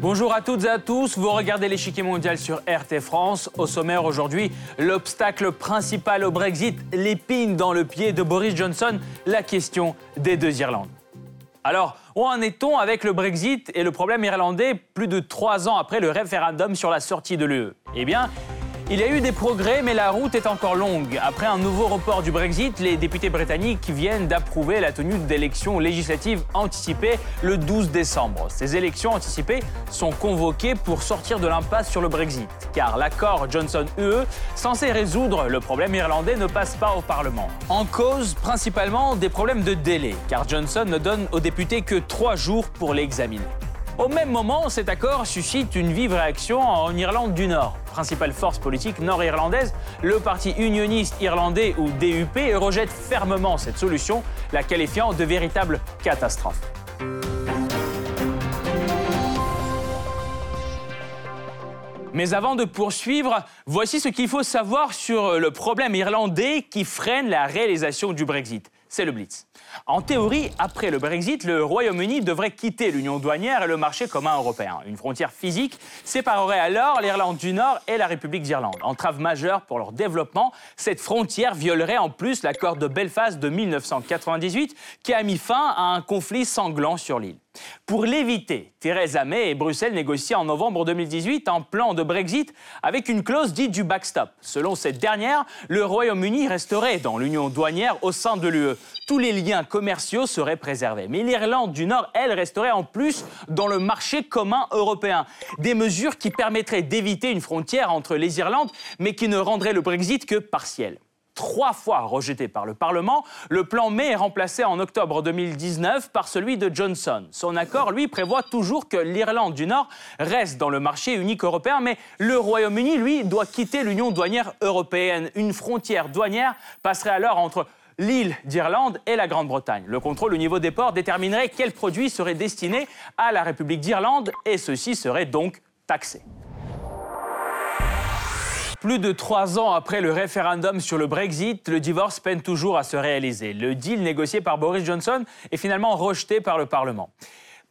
Bonjour à toutes et à tous, vous regardez l'échiquier mondial sur RT France. Au sommaire aujourd'hui, l'obstacle principal au Brexit, l'épine dans le pied de Boris Johnson, la question des deux Irlandes. Alors, où en est-on avec le Brexit et le problème irlandais plus de trois ans après le référendum sur la sortie de l'UE Eh bien, il y a eu des progrès, mais la route est encore longue. Après un nouveau report du Brexit, les députés britanniques viennent d'approuver la tenue d'élections législatives anticipées le 12 décembre. Ces élections anticipées sont convoquées pour sortir de l'impasse sur le Brexit, car l'accord Johnson-UE, censé résoudre le problème irlandais, ne passe pas au Parlement. En cause, principalement, des problèmes de délai, car Johnson ne donne aux députés que trois jours pour l'examiner. Au même moment, cet accord suscite une vive réaction en Irlande du Nord. Principale force politique nord-irlandaise, le parti unioniste irlandais ou DUP rejette fermement cette solution, la qualifiant de véritable catastrophe. Mais avant de poursuivre, voici ce qu'il faut savoir sur le problème irlandais qui freine la réalisation du Brexit. C'est le Blitz. En théorie, après le Brexit, le Royaume-Uni devrait quitter l'union douanière et le marché commun européen. Une frontière physique séparerait alors l'Irlande du Nord et la République d'Irlande. Entrave majeure pour leur développement, cette frontière violerait en plus l'accord de Belfast de 1998 qui a mis fin à un conflit sanglant sur l'île. Pour l'éviter, Theresa May et Bruxelles négocient en novembre 2018 un plan de Brexit avec une clause dite du backstop. Selon cette dernière, le Royaume-Uni resterait dans l'union douanière au sein de l'UE. Tous les liens commerciaux seraient préservés. Mais l'Irlande du Nord, elle, resterait en plus dans le marché commun européen. Des mesures qui permettraient d'éviter une frontière entre les Irlandes, mais qui ne rendraient le Brexit que partiel trois fois rejeté par le Parlement, le plan May est remplacé en octobre 2019 par celui de Johnson. Son accord, lui, prévoit toujours que l'Irlande du Nord reste dans le marché unique européen, mais le Royaume-Uni, lui, doit quitter l'Union douanière européenne. Une frontière douanière passerait alors entre l'île d'Irlande et la Grande-Bretagne. Le contrôle au niveau des ports déterminerait quels produits seraient destinés à la République d'Irlande et ceux-ci seraient donc taxés. Plus de trois ans après le référendum sur le Brexit, le divorce peine toujours à se réaliser. Le deal négocié par Boris Johnson est finalement rejeté par le Parlement.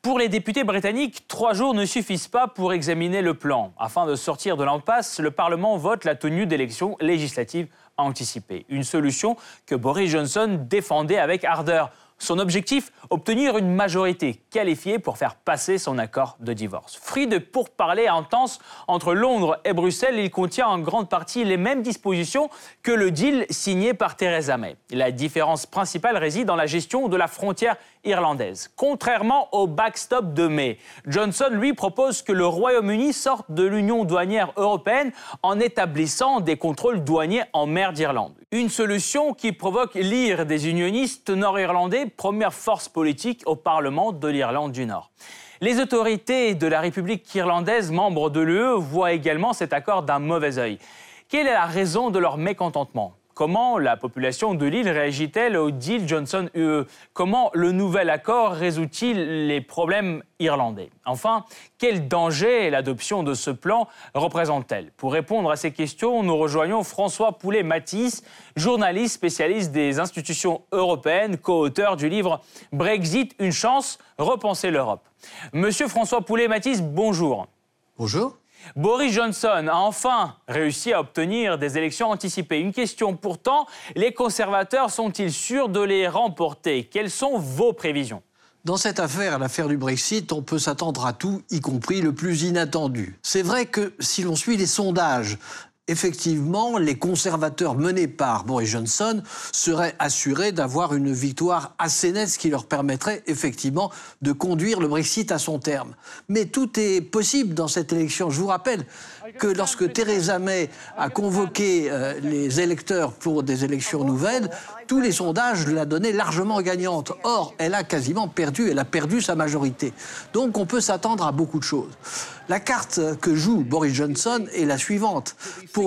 Pour les députés britanniques, trois jours ne suffisent pas pour examiner le plan. Afin de sortir de l'impasse, le Parlement vote la tenue d'élections législatives anticipées. Une solution que Boris Johnson défendait avec ardeur. Son objectif Obtenir une majorité qualifiée pour faire passer son accord de divorce. Fruit de pourparlers intenses entre Londres et Bruxelles, il contient en grande partie les mêmes dispositions que le deal signé par Theresa May. La différence principale réside dans la gestion de la frontière irlandaise. Contrairement au backstop de mai, Johnson lui propose que le Royaume-Uni sorte de l'Union douanière européenne en établissant des contrôles douaniers en mer d'Irlande. Une solution qui provoque l'ire des unionistes nord-irlandais, première force politique au Parlement de l'Irlande du Nord. Les autorités de la République irlandaise, membres de l'UE, voient également cet accord d'un mauvais œil. Quelle est la raison de leur mécontentement? Comment la population de l'île réagit-elle au deal Johnson-UE Comment le nouvel accord résout-il les problèmes irlandais? Enfin, quel danger l'adoption de ce plan représente-t-elle? Pour répondre à ces questions, nous rejoignons François Poulet-Matisse, journaliste spécialiste des institutions européennes, co-auteur du livre Brexit, une chance, repenser l'Europe. Monsieur François Poulet-Matisse, bonjour. Bonjour. Boris Johnson a enfin réussi à obtenir des élections anticipées. Une question pourtant, les conservateurs sont-ils sûrs de les remporter? Quelles sont vos prévisions? Dans cette affaire, l'affaire du Brexit, on peut s'attendre à tout, y compris le plus inattendu. C'est vrai que si l'on suit les sondages, effectivement, les conservateurs menés par Boris Johnson seraient assurés d'avoir une victoire assez nette, qui leur permettrait effectivement de conduire le Brexit à son terme. Mais tout est possible dans cette élection. Je vous rappelle que lorsque Theresa May a convoqué euh, les électeurs pour des élections nouvelles, tous les sondages la donnaient largement gagnante. Or, elle a quasiment perdu, elle a perdu sa majorité. Donc on peut s'attendre à beaucoup de choses. La carte que joue Boris Johnson est la suivante.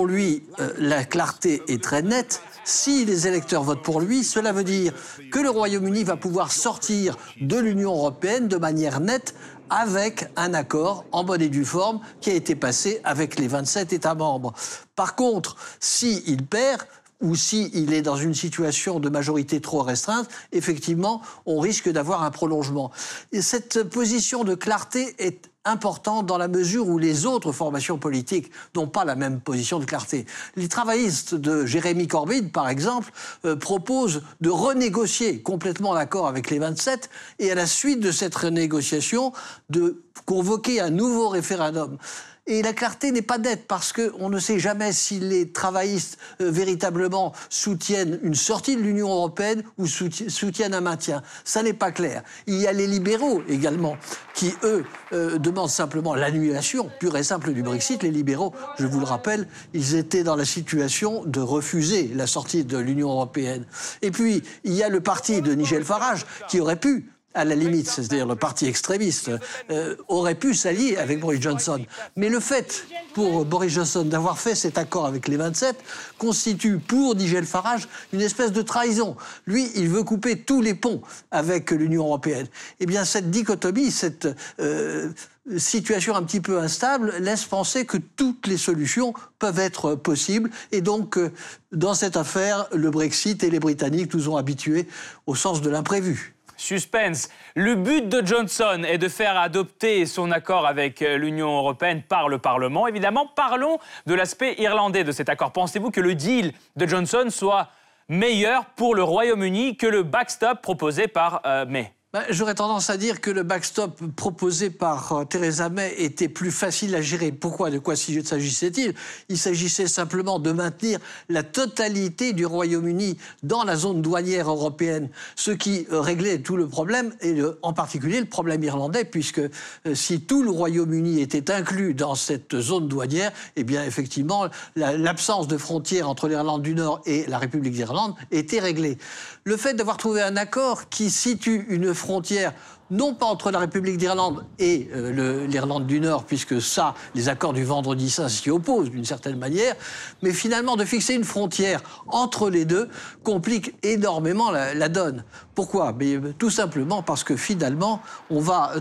Lui, euh, la clarté est très nette. Si les électeurs votent pour lui, cela veut dire que le Royaume-Uni va pouvoir sortir de l'Union européenne de manière nette avec un accord en bonne et due forme qui a été passé avec les 27 États membres. Par contre, s'il perd, ou s'il est dans une situation de majorité trop restreinte, effectivement, on risque d'avoir un prolongement. Et cette position de clarté est important dans la mesure où les autres formations politiques n'ont pas la même position de clarté. Les travaillistes de Jérémy Corbyn, par exemple, euh, proposent de renégocier complètement l'accord avec les 27 et à la suite de cette renégociation de convoquer un nouveau référendum. Et la clarté n'est pas nette parce qu'on ne sait jamais si les travaillistes euh, véritablement soutiennent une sortie de l'Union européenne ou soutiennent un maintien. Ça n'est pas clair. Il y a les libéraux également qui, eux, euh, demandent simplement l'annulation pure et simple du Brexit. Les libéraux, je vous le rappelle, ils étaient dans la situation de refuser la sortie de l'Union européenne. Et puis, il y a le parti de Nigel Farage qui aurait pu à la limite, c'est-à-dire le parti extrémiste, euh, aurait pu s'allier avec Boris Johnson. Mais le fait pour Boris Johnson d'avoir fait cet accord avec les 27 constitue pour Nigel Farage une espèce de trahison. Lui, il veut couper tous les ponts avec l'Union européenne. Eh bien, cette dichotomie, cette euh, situation un petit peu instable laisse penser que toutes les solutions peuvent être possibles. Et donc, euh, dans cette affaire, le Brexit et les Britanniques nous ont habitués au sens de l'imprévu. Suspense. Le but de Johnson est de faire adopter son accord avec euh, l'Union européenne par le Parlement. Évidemment, parlons de l'aspect irlandais de cet accord. Pensez-vous que le deal de Johnson soit meilleur pour le Royaume-Uni que le backstop proposé par euh, May? Bah, j'aurais tendance à dire que le backstop proposé par euh, Theresa May était plus facile à gérer. Pourquoi? De quoi s'agissait-il? Il s'agissait simplement de maintenir la totalité du Royaume-Uni dans la zone douanière européenne, ce qui euh, réglait tout le problème, et en particulier le problème irlandais, puisque euh, si tout le Royaume-Uni était inclus dans cette zone douanière, eh bien effectivement, l'absence de frontières entre l'Irlande du Nord et la République d'Irlande était réglée. Le fait d'avoir trouvé un accord qui situe une frontière non pas entre la République d'Irlande et euh, l'Irlande du Nord, puisque ça, les accords du vendredi saint s'y opposent d'une certaine manière, mais finalement de fixer une frontière entre les deux complique énormément la, donne. Pourquoi? Euh, Tout simplement parce que finalement, on va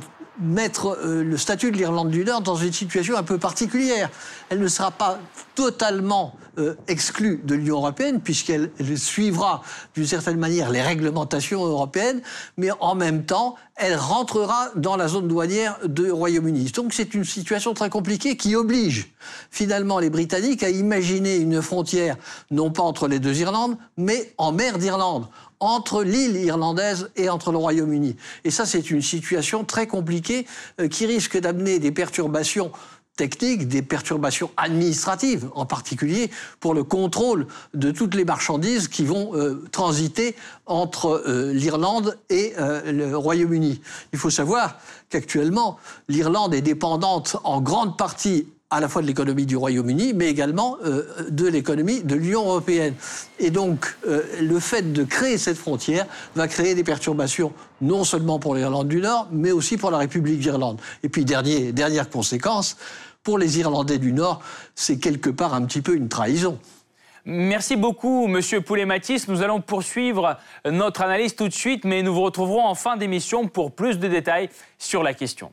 euh, mettre le statut de l'Irlande du Nord dans une situation un peu particulière. Elle ne sera pas totalement exclue de l'Union européenne, puisqu'elle suivra d'une certaine manière les réglementations européennes, mais en même temps, elle rentrera dans la zone douanière du Royaume-Uni. Donc c'est une situation très compliquée qui oblige finalement les Britanniques à imaginer une frontière non pas entre les deux Irlandes, mais en mer d'Irlande entre l'île irlandaise et entre le Royaume-Uni. Et ça, c'est une situation très compliquée euh, qui risque d'amener des perturbations techniques, des perturbations administratives, en particulier pour le contrôle de toutes les marchandises qui vont euh, transiter entre euh, l'Irlande et le Royaume-Uni. Il faut savoir qu'actuellement, l'Irlande est dépendante en grande partie à la fois de l'économie du Royaume-Uni, mais également de l'économie de l'Union européenne. Et donc, le fait de créer cette frontière va créer des perturbations non seulement pour l'Irlande du Nord, mais aussi pour la République d'Irlande. Et puis, dernière conséquence, pour les Irlandais du Nord, c'est quelque part un petit peu une trahison. Merci beaucoup, Monsieur Poulet-Matisse. Nous allons poursuivre notre analyse tout de suite, mais nous vous retrouverons en fin d'émission pour plus de détails sur la question.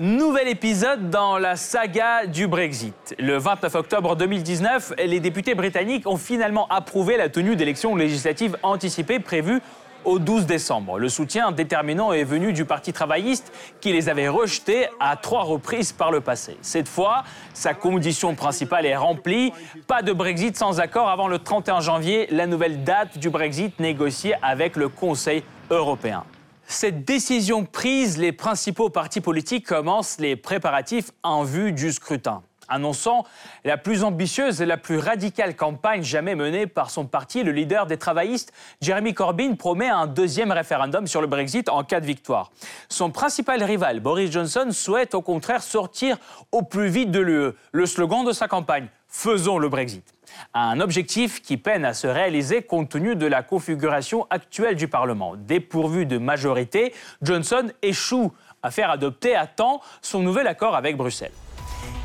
Nouvel épisode dans la saga du Brexit. Le 29 octobre 2019, les députés britanniques ont finalement approuvé la tenue d'élections législatives anticipées prévues au 12 décembre. Le soutien déterminant est venu du Parti travailliste qui les avait rejetés à trois reprises par le passé. Cette fois, sa condition principale est remplie. Pas de Brexit sans accord avant le 31 janvier, la nouvelle date du Brexit négociée avec le Conseil européen. Cette décision prise, les principaux partis politiques commencent les préparatifs en vue du scrutin annonçant la plus ambitieuse et la plus radicale campagne jamais menée par son parti, le leader des travaillistes, Jeremy Corbyn, promet un deuxième référendum sur le Brexit en cas de victoire. Son principal rival, Boris Johnson, souhaite au contraire sortir au plus vite de l'UE. Le slogan de sa campagne, Faisons le Brexit. Un objectif qui peine à se réaliser compte tenu de la configuration actuelle du Parlement. Dépourvu de majorité, Johnson échoue à faire adopter à temps son nouvel accord avec Bruxelles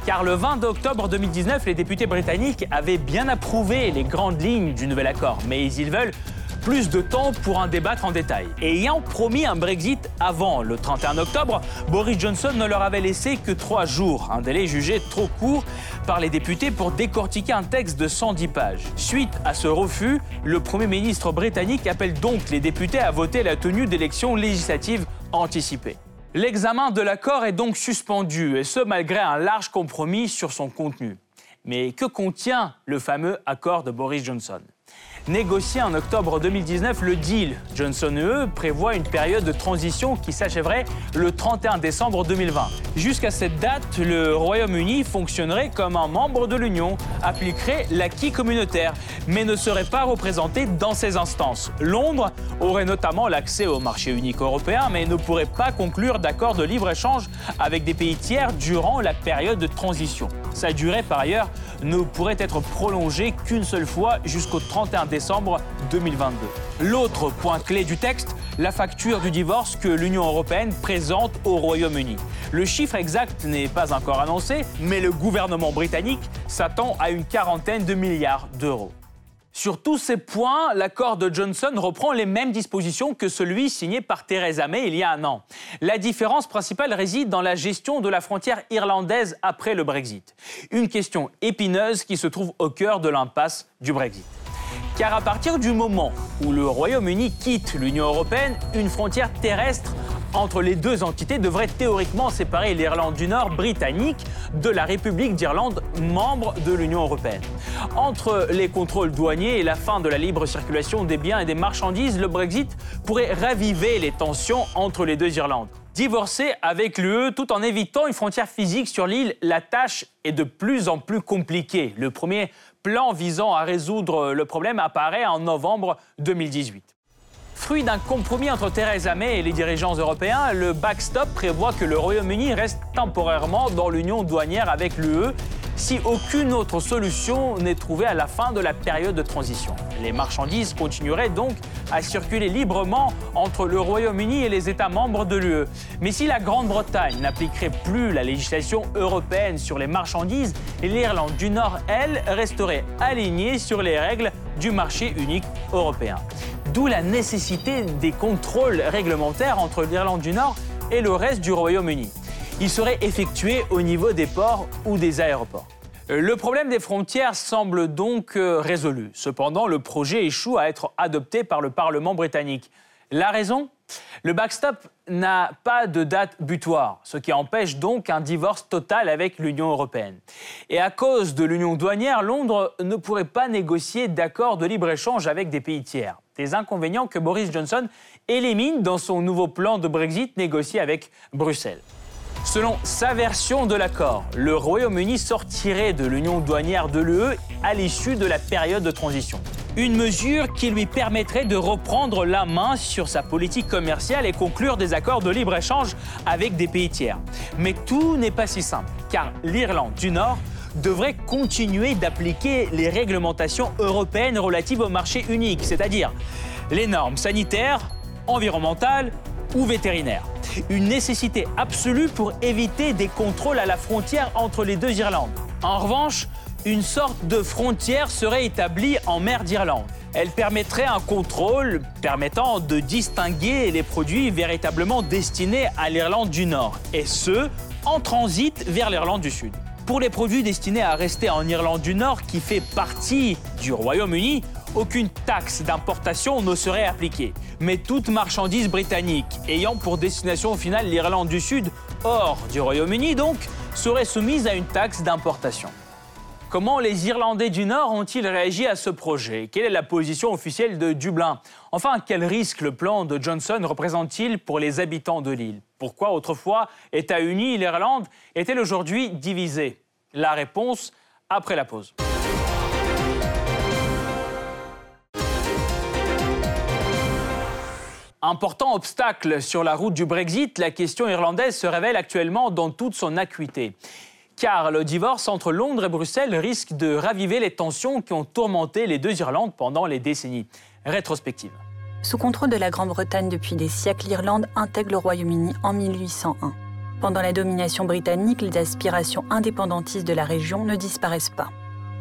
car le 20 octobre 2019, les députés britanniques avaient bien approuvé les grandes lignes du nouvel accord, mais ils veulent plus de temps pour en débattre en détail. Ayant promis un Brexit avant le 31 octobre, Boris Johnson ne leur avait laissé que trois jours, un délai jugé trop court par les députés pour décortiquer un texte de 110 pages. Suite à ce refus, le Premier ministre britannique appelle donc les députés à voter la tenue d'élections législatives anticipées. L'examen de l'accord est donc suspendu, et ce malgré un large compromis sur son contenu. Mais que contient le fameux accord de Boris Johnson? Négocié en octobre 2019, le deal Johnson-UE prévoit une période de transition qui s'achèverait le 31 décembre 2020. Jusqu'à cette date, le Royaume-Uni fonctionnerait comme un membre de l'Union, appliquerait l'acquis communautaire, mais ne serait pas représenté dans ces instances. Londres aurait notamment l'accès au marché unique européen, mais ne pourrait pas conclure d'accord de libre-échange avec des pays tiers durant la période de transition. Sa durée, par ailleurs, ne pourrait être prolongée qu'une seule fois jusqu'au 31 décembre 2022. L'autre point clé du texte, la facture du divorce que l'Union européenne présente au Royaume-Uni. Le chiffre exact n'est pas encore annoncé, mais le gouvernement britannique s'attend à une quarantaine de milliards d'euros. Sur tous ces points, l'accord de Johnson reprend les mêmes dispositions que celui signé par Theresa May il y a un an. La différence principale réside dans la gestion de la frontière irlandaise après le Brexit. Une question épineuse qui se trouve au cœur de l'impasse du Brexit. Car à partir du moment où le Royaume-Uni quitte l'Union européenne, une frontière terrestre entre les deux entités devrait théoriquement séparer l'Irlande du Nord britannique de la République d'Irlande, membre de l'Union européenne. Entre les contrôles douaniers et la fin de la libre circulation des biens et des marchandises, le Brexit pourrait raviver les tensions entre les deux Irlandes. Divorcer avec l'UE tout en évitant une frontière physique sur l'île, la tâche est de plus en plus compliquée. Le premier plan visant à résoudre le problème apparaît en novembre 2018. Fruit d'un compromis entre Theresa May et les dirigeants européens, le backstop prévoit que le Royaume-Uni reste temporairement dans l'union douanière avec l'UE si aucune autre solution n'est trouvée à la fin de la période de transition. Les marchandises continueraient donc à circuler librement entre le Royaume-Uni et les États membres de l'UE. Mais si la Grande-Bretagne n'appliquerait plus la législation européenne sur les marchandises, l'Irlande du Nord, elle, resterait alignée sur les règles du marché unique européen. D'où la nécessité des contrôles réglementaires entre l'Irlande du Nord et le reste du Royaume-Uni. Ils seraient effectués au niveau des ports ou des aéroports. Le problème des frontières semble donc euh, résolu. Cependant, le projet échoue à être adopté par le Parlement britannique. La raison? Le backstop n'a pas de date butoir, ce qui empêche donc un divorce total avec l'Union européenne. Et à cause de l'union douanière, Londres ne pourrait pas négocier d'accord de libre-échange avec des pays tiers des inconvénients que Boris Johnson élimine dans son nouveau plan de Brexit négocié avec Bruxelles. Selon sa version de l'accord, le Royaume-Uni sortirait de l'union douanière de l'UE à l'issue de la période de transition. Une mesure qui lui permettrait de reprendre la main sur sa politique commerciale et conclure des accords de libre-échange avec des pays tiers. Mais tout n'est pas si simple, car l'Irlande du Nord devrait continuer d'appliquer les réglementations européennes relatives au marché unique, c'est-à-dire les normes sanitaires, environnementales ou vétérinaires. Une nécessité absolue pour éviter des contrôles à la frontière entre les deux Irlandes. En revanche, une sorte de frontière serait établie en mer d'Irlande. Elle permettrait un contrôle permettant de distinguer les produits véritablement destinés à l'Irlande du Nord, et ce, en transit vers l'Irlande du Sud. Pour les produits destinés à rester en Irlande du Nord, qui fait partie du Royaume-Uni, aucune taxe d'importation ne serait appliquée. Mais toute marchandise britannique ayant pour destination finale l'Irlande du Sud, hors du Royaume-Uni donc, serait soumise à une taxe d'importation. Comment les Irlandais du Nord ont-ils réagi à ce projet? Quelle est la position officielle de Dublin? Enfin, quel risque le plan de Johnson représente-t-il pour les habitants de l'île? Pourquoi autrefois État uni, l'Irlande est-elle aujourd'hui divisée? La réponse après la pause. Important obstacle sur la route du Brexit, la question irlandaise se révèle actuellement dans toute son acuité. Car le divorce entre Londres et Bruxelles risque de raviver les tensions qui ont tourmenté les deux Irlandes pendant les décennies. Rétrospective. Sous contrôle de la Grande-Bretagne depuis des siècles, l'Irlande intègre le Royaume-Uni en 1801. Pendant la domination britannique, les aspirations indépendantistes de la région ne disparaissent pas.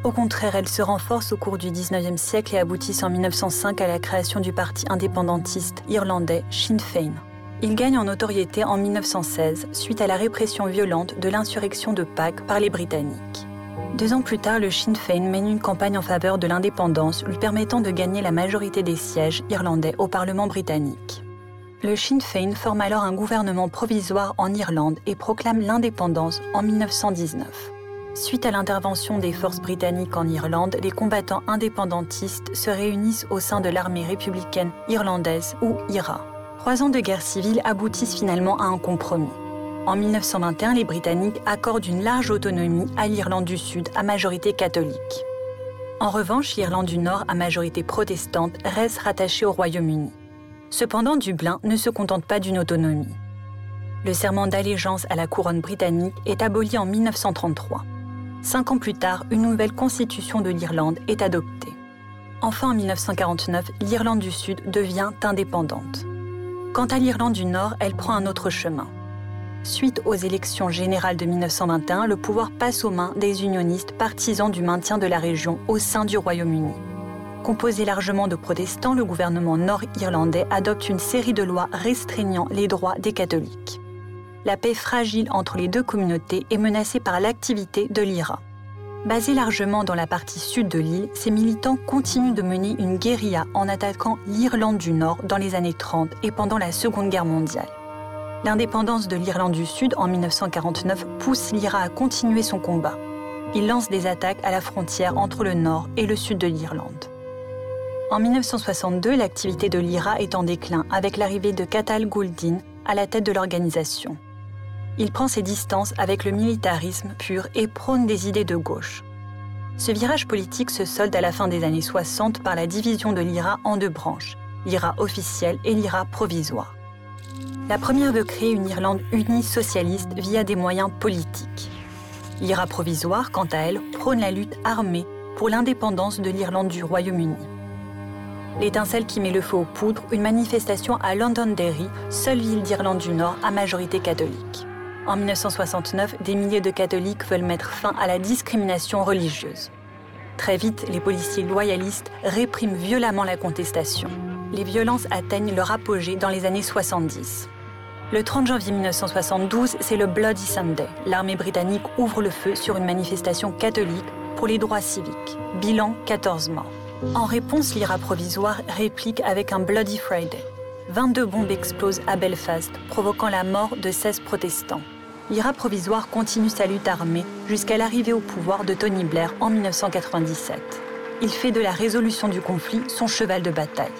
Au contraire, elles se renforcent au cours du 19e siècle et aboutissent en 1905 à la création du parti indépendantiste irlandais Sinn Féin. Il gagne en notoriété en 1916 suite à la répression violente de l'insurrection de Pâques par les Britanniques. Deux ans plus tard, le Sinn Féin mène une campagne en faveur de l'indépendance, lui permettant de gagner la majorité des sièges irlandais au Parlement britannique. Le Sinn Féin forme alors un gouvernement provisoire en Irlande et proclame l'indépendance en 1919. Suite à l'intervention des forces britanniques en Irlande, les combattants indépendantistes se réunissent au sein de l'armée républicaine irlandaise ou IRA. Trois ans de guerre civile aboutissent finalement à un compromis. En 1921, les Britanniques accordent une large autonomie à l'Irlande du Sud à majorité catholique. En revanche, l'Irlande du Nord, à majorité protestante, reste rattachée au Royaume-Uni. Cependant, Dublin ne se contente pas d'une autonomie. Le serment d'allégeance à la couronne britannique est aboli en 1933. Cinq ans plus tard, une nouvelle constitution de l'Irlande est adoptée. Enfin, en 1949, l'Irlande du Sud devient indépendante. Quant à l'Irlande du Nord, elle prend un autre chemin. Suite aux élections générales de 1921, le pouvoir passe aux mains des unionistes partisans du maintien de la région au sein du Royaume-Uni. Composé largement de protestants, le gouvernement nord-irlandais adopte une série de lois restreignant les droits des catholiques. La paix fragile entre les deux communautés est menacée par l'activité de l'IRA. Basés largement dans la partie sud de l'île, ces militants continuent de mener une guérilla en attaquant l'Irlande du Nord dans les années 30 et pendant la Seconde Guerre mondiale. L'indépendance de l'Irlande du Sud en 1949 pousse l'IRA à continuer son combat. Il lance des attaques à la frontière entre le nord et le sud de l'Irlande. En 1962, l'activité de l'IRA est en déclin avec l'arrivée de Cathal Gouldin à la tête de l'organisation. Il prend ses distances avec le militarisme pur et prône des idées de gauche. Ce virage politique se solde à la fin des années 60 par la division de l'IRA en deux branches, l'IRA officielle et l'IRA provisoire. La première veut créer une Irlande unie socialiste via des moyens politiques. L'IRA provisoire, quant à elle, prône la lutte armée pour l'indépendance de l'Irlande du Royaume-Uni. L'étincelle qui met le feu aux poudres, une manifestation à Londonderry, seule ville d'Irlande du Nord à majorité catholique. En 1969, des milliers de catholiques veulent mettre fin à la discrimination religieuse. Très vite, les policiers loyalistes répriment violemment la contestation. Les violences atteignent leur apogée dans les années 70. Le 30 janvier 1972, c'est le Bloody Sunday. L'armée britannique ouvre le feu sur une manifestation catholique pour les droits civiques. Bilan 14 morts. En réponse, l'IRA provisoire réplique avec un Bloody Friday. 22 bombes explosent à Belfast, provoquant la mort de 16 protestants. L'IRA provisoire continue sa lutte armée jusqu'à l'arrivée au pouvoir de Tony Blair en 1997. Il fait de la résolution du conflit son cheval de bataille.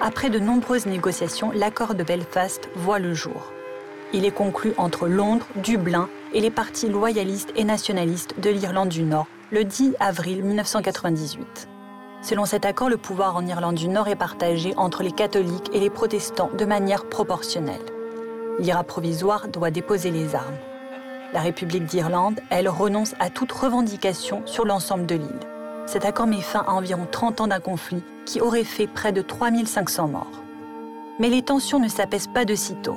Après de nombreuses négociations, l'accord de Belfast voit le jour. Il est conclu entre Londres, Dublin et les partis loyalistes et nationalistes de l'Irlande du Nord le 10 avril 1998. Selon cet accord, le pouvoir en Irlande du Nord est partagé entre les catholiques et les protestants de manière proportionnelle. L'IRA provisoire doit déposer les armes. La République d'Irlande, elle, renonce à toute revendication sur l'ensemble de l'île. Cet accord met fin à environ 30 ans d'un conflit qui aurait fait près de 3500 morts. Mais les tensions ne s'apaisent pas de sitôt.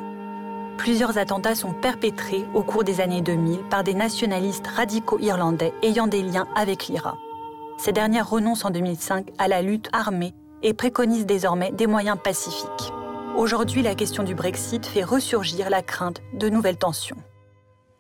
Plusieurs attentats sont perpétrés au cours des années 2000 par des nationalistes radicaux irlandais ayant des liens avec l'IRA. Ces dernières renoncent en 2005 à la lutte armée et préconisent désormais des moyens pacifiques. Aujourd'hui, la question du Brexit fait ressurgir la crainte de nouvelles tensions.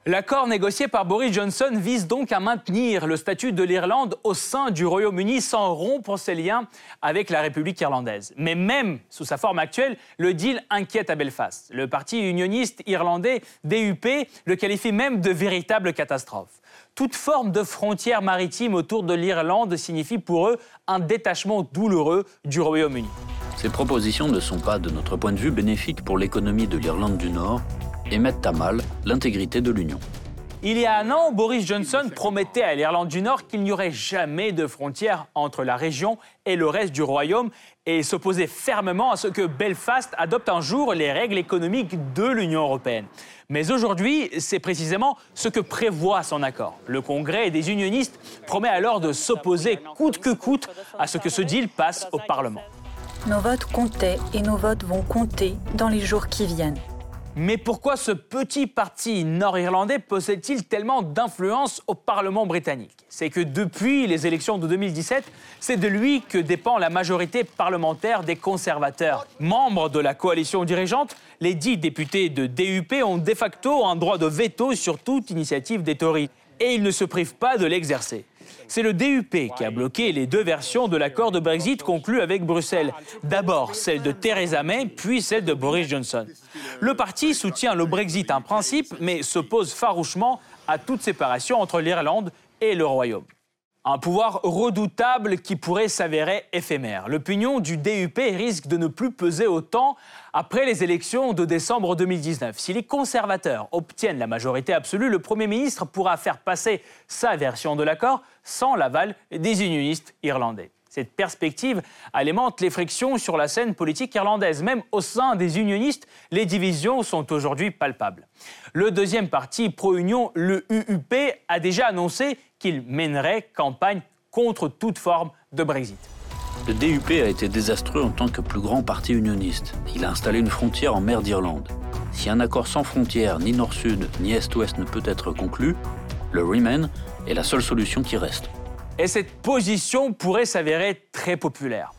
L'accord négocié par Boris Johnson vise donc à maintenir le statut de l'Irlande au sein du Royaume-Uni sans rompre ses liens avec la République irlandaise. Mais même sous sa forme actuelle, le deal inquiète à Belfast. Le parti unioniste irlandais DUP le qualifie même de véritable catastrophe. Toute forme de frontière maritime autour de l'Irlande signifie pour eux un détachement douloureux du Royaume-Uni. Ces propositions ne sont pas, de notre point de vue, bénéfiques pour l'économie de l'Irlande du Nord et mettent à mal l'intégrité de l'Union. Il y a un an, Boris Johnson promettait à l'Irlande du Nord qu'il n'y aurait jamais de frontière entre la région et le reste du royaume et s'opposait fermement à ce que Belfast adopte un jour les règles économiques de l'Union européenne. Mais aujourd'hui, c'est précisément ce que prévoit son accord. Le Congrès des unionistes promet alors de s'opposer coûte que coûte à ce que ce deal passe au Parlement. Nos votes comptaient et nos votes vont compter dans les jours qui viennent. Mais pourquoi ce petit parti nord-irlandais possède-t-il tellement d'influence au Parlement britannique? C'est que depuis les élections de 2017, c'est de lui que dépend la majorité parlementaire des conservateurs. Membres de la coalition dirigeante, les dix députés de DUP ont de facto un droit de veto sur toute initiative des Tories. Et ils ne se privent pas de l'exercer. C'est le DUP qui a bloqué les deux versions de l'accord de Brexit conclu avec Bruxelles. D'abord celle de Theresa May, puis celle de Boris Johnson. Le parti soutient le Brexit en principe, mais s'oppose farouchement à toute séparation entre l'Irlande et le Royaume. Un pouvoir redoutable qui pourrait s'avérer éphémère. L'opinion du DUP risque de ne plus peser autant après les élections de décembre 2019. Si les conservateurs obtiennent la majorité absolue, le Premier ministre pourra faire passer sa version de l'accord sans l'aval des unionistes irlandais. Cette perspective alimente les frictions sur la scène politique irlandaise. Même au sein des unionistes, les divisions sont aujourd'hui palpables. Le deuxième parti pro-union, le UUP, a déjà annoncé qu'il mènerait campagne contre toute forme de Brexit. Le DUP a été désastreux en tant que plus grand parti unioniste. Il a installé une frontière en mer d'Irlande. Si un accord sans frontières, ni nord-sud, ni est-ouest ne peut être conclu, le Remain est la seule solution qui reste. Et cette position pourrait s'avérer très populaire.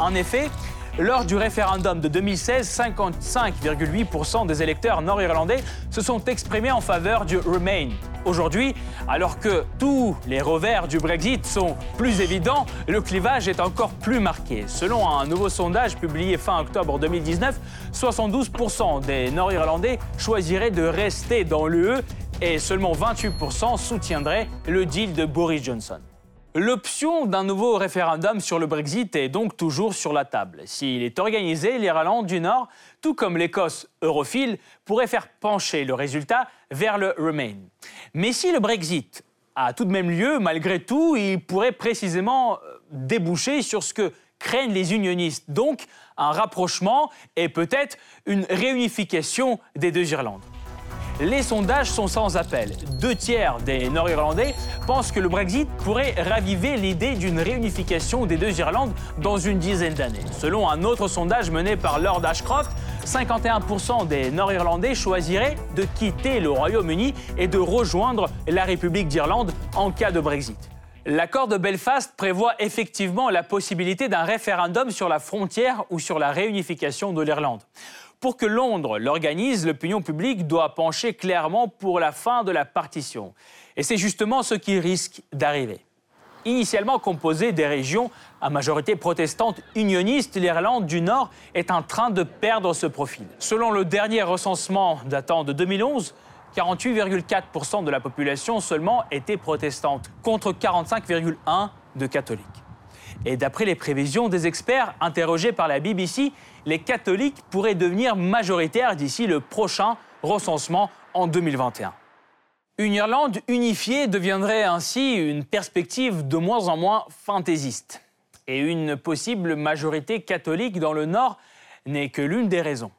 En effet, lors du référendum de 2016, 55,8% des électeurs nord-irlandais se sont exprimés en faveur du Remain. Aujourd'hui, alors que tous les revers du Brexit sont plus évidents, le clivage est encore plus marqué. Selon un nouveau sondage publié fin octobre 2019, 72% des nord-irlandais choisiraient de rester dans l'UE et seulement 28% soutiendraient le deal de Boris Johnson. L'option d'un nouveau référendum sur le Brexit est donc toujours sur la table. S'il est organisé, l'Irlande du Nord, tout comme l'Écosse europhile, pourrait faire pencher le résultat vers le Remain. Mais si le Brexit a tout de même lieu, malgré tout, il pourrait précisément euh, déboucher sur ce que craignent les unionistes, donc un rapprochement et peut-être une réunification des deux Irlandes. Les sondages sont sans appel. Deux tiers des Nord-Irlandais pensent que le Brexit pourrait raviver l'idée d'une réunification des deux Irlandes dans une dizaine d'années. Selon un autre sondage mené par Lord Ashcroft, 51% des Nord-Irlandais choisiraient de quitter le Royaume-Uni et de rejoindre la République d'Irlande en cas de Brexit. L'accord de Belfast prévoit effectivement la possibilité d'un référendum sur la frontière ou sur la réunification de l'Irlande. Pour que Londres l'organise, l'opinion publique doit pencher clairement pour la fin de la partition. Et c'est justement ce qui risque d'arriver. Initialement composée des régions à majorité protestante unioniste, l'Irlande du Nord est en train de perdre ce profil. Selon le dernier recensement datant de 2011, 48,4% de la population seulement était protestante, contre 45,1% de catholiques. Et d'après les prévisions des experts interrogés par la BBC, les catholiques pourraient devenir majoritaires d'ici le prochain recensement en 2021. Une Irlande unifiée deviendrait ainsi une perspective de moins en moins fantaisiste. Et une possible majorité catholique dans le Nord n'est que l'une des raisons.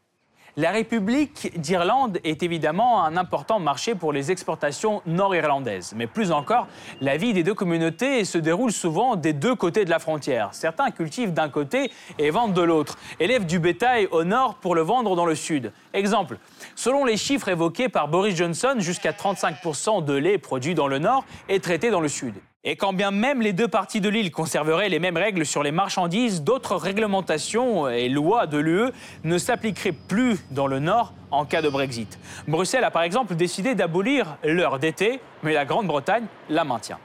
La République d'Irlande est évidemment un important marché pour les exportations nord-irlandaises. Mais plus encore, la vie des deux communautés se déroule souvent des deux côtés de la frontière. Certains cultivent d'un côté et vendent de l'autre, élèvent du bétail au nord pour le vendre dans le sud. Exemple, selon les chiffres évoqués par Boris Johnson, jusqu'à 35% de lait produit dans le nord est traité dans le sud. Et quand bien même les deux parties de l'île conserveraient les mêmes règles sur les marchandises, d'autres réglementations et lois de l'UE ne s'appliqueraient plus dans le Nord en cas de Brexit. Bruxelles a par exemple décidé d'abolir l'heure d'été, mais la Grande-Bretagne la maintient.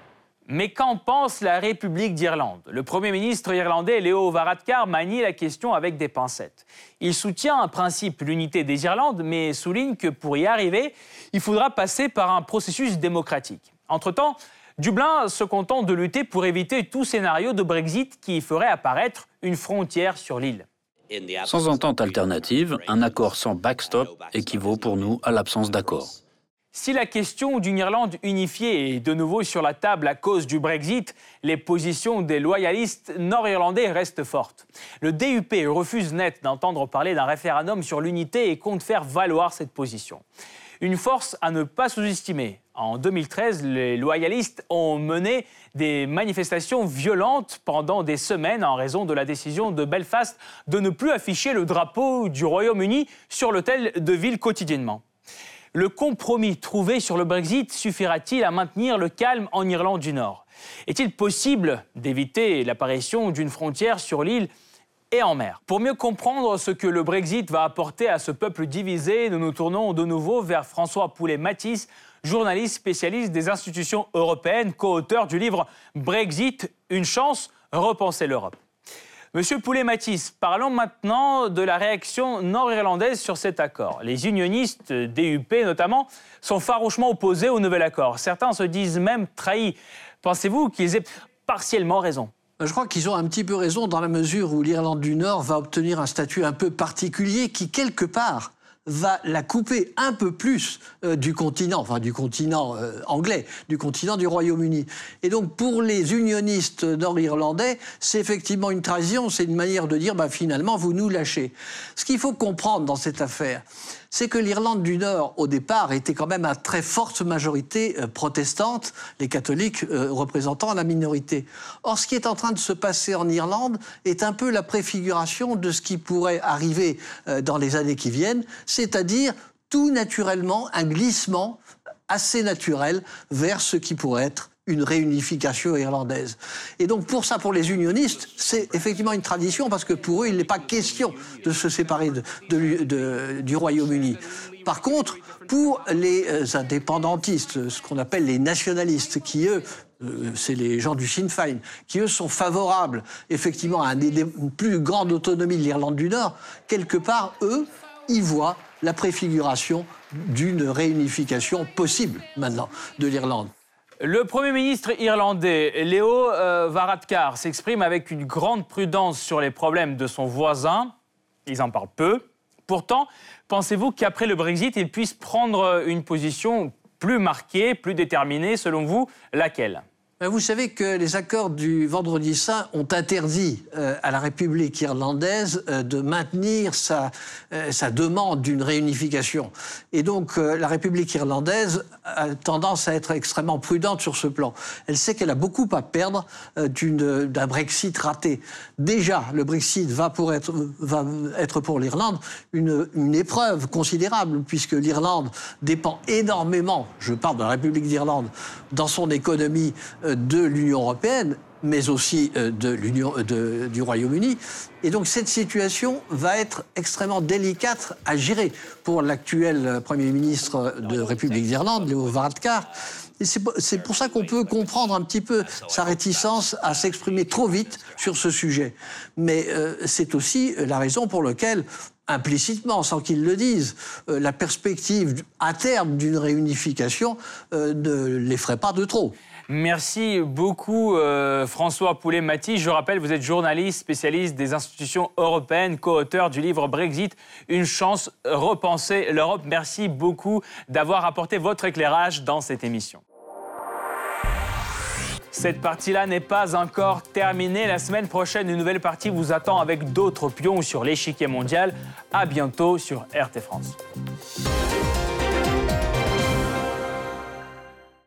Mais qu'en pense la République d'Irlande? Le Premier ministre irlandais Léo Varadkar manie la question avec des pincettes. Il soutient un principe l'unité des Irlandes, mais souligne que pour y arriver, il faudra passer par un processus démocratique. Entre-temps, Dublin se contente de lutter pour éviter tout scénario de Brexit qui ferait apparaître une frontière sur l'île. Sans entente alternative, un accord sans backstop équivaut pour nous à l'absence d'accord. Si la question d'une Irlande unifiée est de nouveau sur la table à cause du Brexit, les positions des loyalistes nord-irlandais restent fortes. Le DUP refuse net d'entendre parler d'un référendum sur l'unité et compte faire valoir cette position. Une force à ne pas sous-estimer. En 2013, les loyalistes ont mené des manifestations violentes pendant des semaines en raison de la décision de Belfast de ne plus afficher le drapeau du Royaume-Uni sur l'hôtel de ville quotidiennement. Le compromis trouvé sur le Brexit suffira-t-il à maintenir le calme en Irlande du Nord? Est-il possible d'éviter l'apparition d'une frontière sur l'île et en mer. Pour mieux comprendre ce que le Brexit va apporter à ce peuple divisé, nous nous tournons de nouveau vers François Poulet-Matisse, journaliste spécialiste des institutions européennes, co-auteur du livre Brexit, une chance, repenser l'Europe. Monsieur Poulet-Matisse, parlons maintenant de la réaction nord-irlandaise sur cet accord. Les unionistes DUP notamment sont farouchement opposés au nouvel accord. Certains se disent même trahis. Pensez-vous qu'ils aient partiellement raison? Je crois qu'ils ont un petit peu raison dans la mesure où l'Irlande du Nord va obtenir un statut un peu particulier qui, quelque part, va la couper un peu plus euh, du continent, enfin du continent euh, anglais, du continent du Royaume-Uni. Et donc pour les unionistes nord-irlandais, c'est effectivement une trahison, c'est une manière de dire bah, finalement vous nous lâchez. Ce qu'il faut comprendre dans cette affaire, c'est que l'Irlande du Nord, au départ, était quand même à très forte majorité euh, protestante, les catholiques euh, représentant la minorité. Or, ce qui est en train de se passer en Irlande est un peu la préfiguration de ce qui pourrait arriver euh, dans les années qui viennent, c'est-à-dire tout naturellement un glissement assez naturel vers ce qui pourrait être une réunification irlandaise. Et donc pour ça, pour les unionistes, c'est effectivement une tradition parce que pour eux, il n'est pas question de se séparer de, du Royaume-Uni. Par contre, pour les euh, indépendantistes, ce qu'on appelle les nationalistes, qui eux euh, c'est les gens du Sinn Féin, qui eux sont favorables effectivement à une plus grande autonomie de l'Irlande du Nord, quelque part, eux, y voient la préfiguration d'une réunification possible maintenant de l'Irlande. Le Premier ministre irlandais, Léo euh, Varadkar, s'exprime avec une grande prudence sur les problèmes de son voisin. Ils en parlent peu. Pourtant, pensez-vous qu'après le Brexit, il puisse prendre une position plus marquée, plus déterminée, selon vous, laquelle? Vous savez que les accords du Vendredi Saint ont interdit euh, à la République irlandaise euh, de maintenir sa, euh, demande d'une réunification. Et donc la République irlandaise a tendance à être extrêmement prudente sur ce plan. Elle sait qu'elle a beaucoup à perdre d'un Brexit raté. Déjà, le Brexit va, être, pour l'Irlande une, épreuve considérable, puisque l'Irlande dépend énormément, je parle de la République d'Irlande, dans son économie euh, de l'Union européenne, mais aussi euh, de l'Union euh, du Royaume-Uni. Et donc cette situation va être extrêmement délicate à gérer pour l'actuel Premier ministre de République d'Irlande, Léo Varadkar. C'est pour ça qu'on peut comprendre un petit peu sa réticence à s'exprimer trop vite sur ce sujet. Mais c'est aussi la raison pour laquelle implicitement, sans qu'ils le disent, la perspective à terme d'une réunification ne les ferait pas de trop. Merci beaucoup euh, François Poulet-Maty. Je rappelle, vous êtes journaliste, spécialiste des institutions européennes, co-auteur du livre Brexit, Une chance, repenser l'Europe. Merci beaucoup d'avoir apporté votre éclairage dans cette émission. Cette partie-là n'est pas encore terminée. La semaine prochaine, une nouvelle partie vous attend avec d'autres pions sur l'échiquier mondial. À bientôt sur RT France.